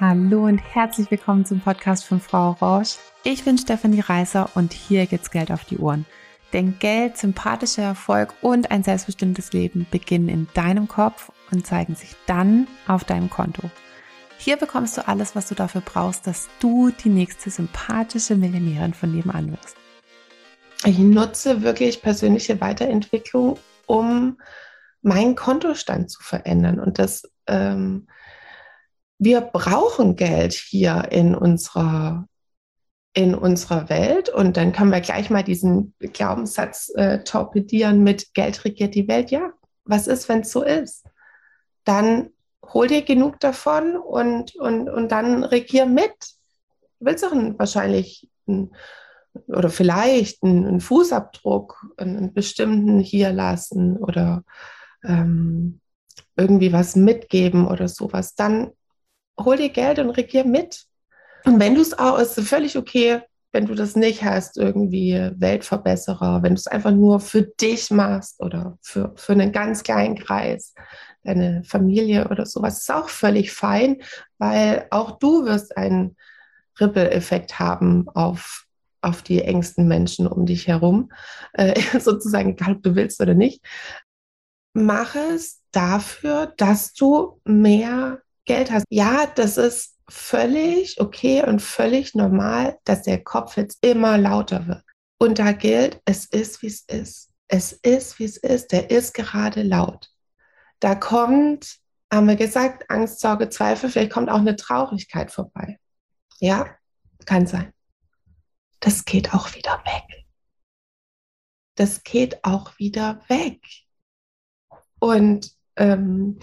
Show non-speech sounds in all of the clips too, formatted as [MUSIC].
Hallo und herzlich willkommen zum Podcast von Frau Roche. Ich bin Stefanie Reißer und hier geht's Geld auf die Ohren. Denn Geld, sympathischer Erfolg und ein selbstbestimmtes Leben beginnen in deinem Kopf und zeigen sich dann auf deinem Konto. Hier bekommst du alles, was du dafür brauchst, dass du die nächste sympathische Millionärin von nebenan wirst. Ich nutze wirklich persönliche Weiterentwicklung, um meinen Kontostand zu verändern. Und das ähm, wir brauchen Geld hier in unserer, in unserer Welt. Und dann können wir gleich mal diesen Glaubenssatz äh, torpedieren mit Geld regiert die Welt. Ja, was ist, wenn es so ist? Dann hol dir genug davon und, und, und dann regier mit. Du willst einen, wahrscheinlich einen, oder vielleicht einen, einen Fußabdruck, einen, einen, bestimmten hier lassen oder ähm, irgendwie was mitgeben oder sowas. Dann hol dir Geld und regier mit. Und wenn du es auch, ist völlig okay, wenn du das nicht hast, irgendwie Weltverbesserer, wenn du es einfach nur für dich machst oder für, für einen ganz kleinen Kreis, deine Familie oder sowas, ist auch völlig fein, weil auch du wirst einen Ripple-Effekt haben auf, auf die engsten Menschen um dich herum, [LAUGHS] äh, sozusagen, egal ob du willst oder nicht. Mach es dafür, dass du mehr Geld hast. Ja, das ist völlig okay und völlig normal, dass der Kopf jetzt immer lauter wird. Und da gilt, es ist, wie es ist. Es ist, wie es ist. Der ist gerade laut. Da kommt, haben wir gesagt, Angst, Sorge, Zweifel, vielleicht kommt auch eine Traurigkeit vorbei. Ja, kann sein. Das geht auch wieder weg. Das geht auch wieder weg. Und ähm,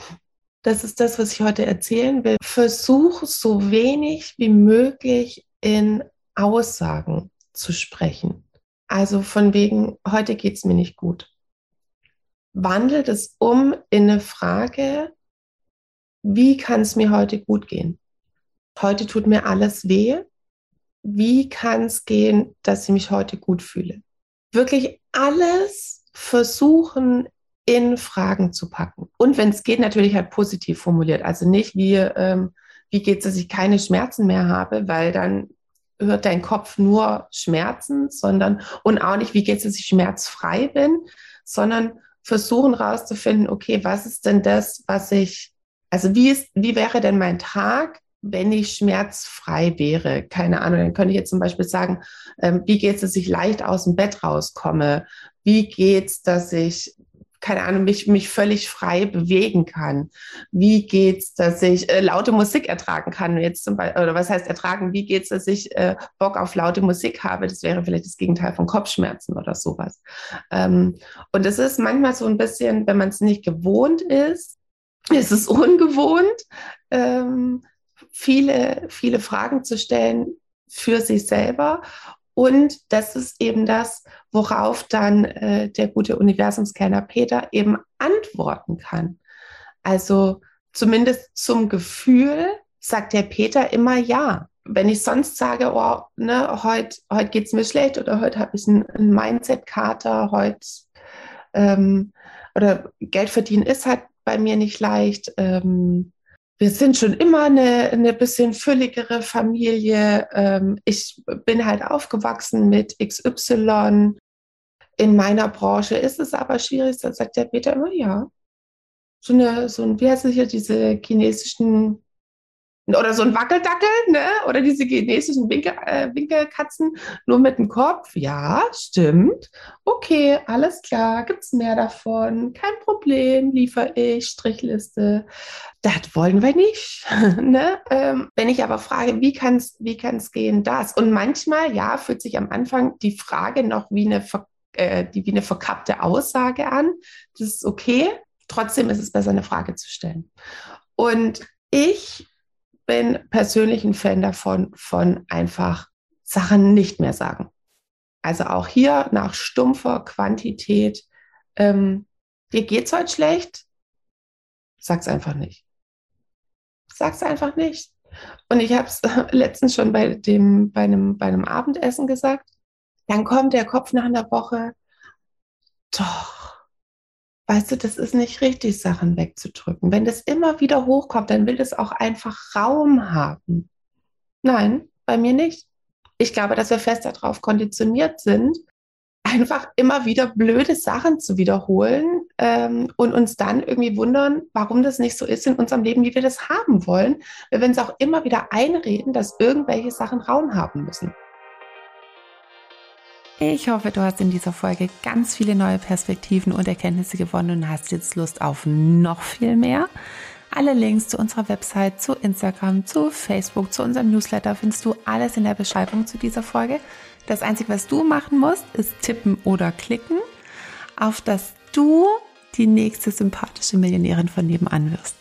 das ist das, was ich heute erzählen will. Versuch so wenig wie möglich in Aussagen zu sprechen. Also von wegen, heute geht es mir nicht gut. Wandelt es um in eine Frage, wie kann es mir heute gut gehen? Heute tut mir alles weh. Wie kann es gehen, dass ich mich heute gut fühle? Wirklich alles versuchen in Fragen zu packen. Und wenn es geht, natürlich halt positiv formuliert. Also nicht wie, ähm, wie geht es, dass ich keine Schmerzen mehr habe, weil dann hört dein Kopf nur Schmerzen, sondern und auch nicht, wie geht es, dass ich schmerzfrei bin, sondern versuchen rauszufinden, okay, was ist denn das, was ich, also wie ist, wie wäre denn mein Tag, wenn ich schmerzfrei wäre? Keine Ahnung, dann könnte ich jetzt zum Beispiel sagen, ähm, wie geht es, dass ich leicht aus dem Bett rauskomme? Wie geht's, dass ich keine Ahnung, mich, mich völlig frei bewegen kann? Wie geht's, dass ich äh, laute Musik ertragen kann? Jetzt zum Beispiel, oder was heißt ertragen? Wie geht's, dass ich äh, Bock auf laute Musik habe? Das wäre vielleicht das Gegenteil von Kopfschmerzen oder sowas. Ähm, und es ist manchmal so ein bisschen, wenn man es nicht gewohnt ist, [LAUGHS] ist es ungewohnt, ähm, viele, viele Fragen zu stellen für sich selber. Und das ist eben das, worauf dann äh, der gute Universumskenner Peter eben antworten kann. Also zumindest zum Gefühl sagt der Peter immer ja. Wenn ich sonst sage, oh, ne, heute heut geht es mir schlecht oder heute habe ich einen, einen Mindset-Kater, heute ähm, oder Geld verdienen ist halt bei mir nicht leicht. Ähm, wir sind schon immer eine, eine bisschen fülligere Familie. Ähm, ich bin halt aufgewachsen mit XY. In meiner Branche ist es aber schwierig. Da sagt der Peter immer, ja. So eine, so ein, wie heißt es hier, diese chinesischen oder so ein Wackeldackel, ne? Oder diese chinesischen Winkel, äh, Winkelkatzen nur mit dem Kopf. Ja, stimmt. Okay, alles klar. Gibt es mehr davon? Kein Problem, liefere ich, Strichliste. Das wollen wir nicht. [LAUGHS] ne? Ähm, wenn ich aber frage, wie kann es wie kann's gehen, das? Und manchmal, ja, fühlt sich am Anfang die Frage noch wie eine, äh, die, wie eine verkappte Aussage an. Das ist okay. Trotzdem ist es besser, eine Frage zu stellen. Und ich bin persönlich ein Fan davon, von einfach Sachen nicht mehr sagen. Also auch hier nach stumpfer Quantität, ähm, dir geht's heute schlecht, sag's einfach nicht. Sag's einfach nicht. Und ich habe es [LAUGHS] letztens schon bei dem, bei einem, bei einem Abendessen gesagt. Dann kommt der Kopf nach einer Woche. Doch, weißt du, das ist nicht richtig, Sachen wegzudrücken. Wenn das immer wieder hochkommt, dann will das auch einfach Raum haben. Nein, bei mir nicht. Ich glaube, dass wir fest darauf konditioniert sind, einfach immer wieder blöde Sachen zu wiederholen ähm, und uns dann irgendwie wundern, warum das nicht so ist in unserem Leben, wie wir das haben wollen, weil wir uns auch immer wieder einreden, dass irgendwelche Sachen Raum haben müssen. Ich hoffe, du hast in dieser Folge ganz viele neue Perspektiven und Erkenntnisse gewonnen und hast jetzt Lust auf noch viel mehr. Alle Links zu unserer Website, zu Instagram, zu Facebook, zu unserem Newsletter findest du alles in der Beschreibung zu dieser Folge. Das Einzige, was du machen musst, ist tippen oder klicken, auf dass du die nächste sympathische Millionärin von nebenan wirst.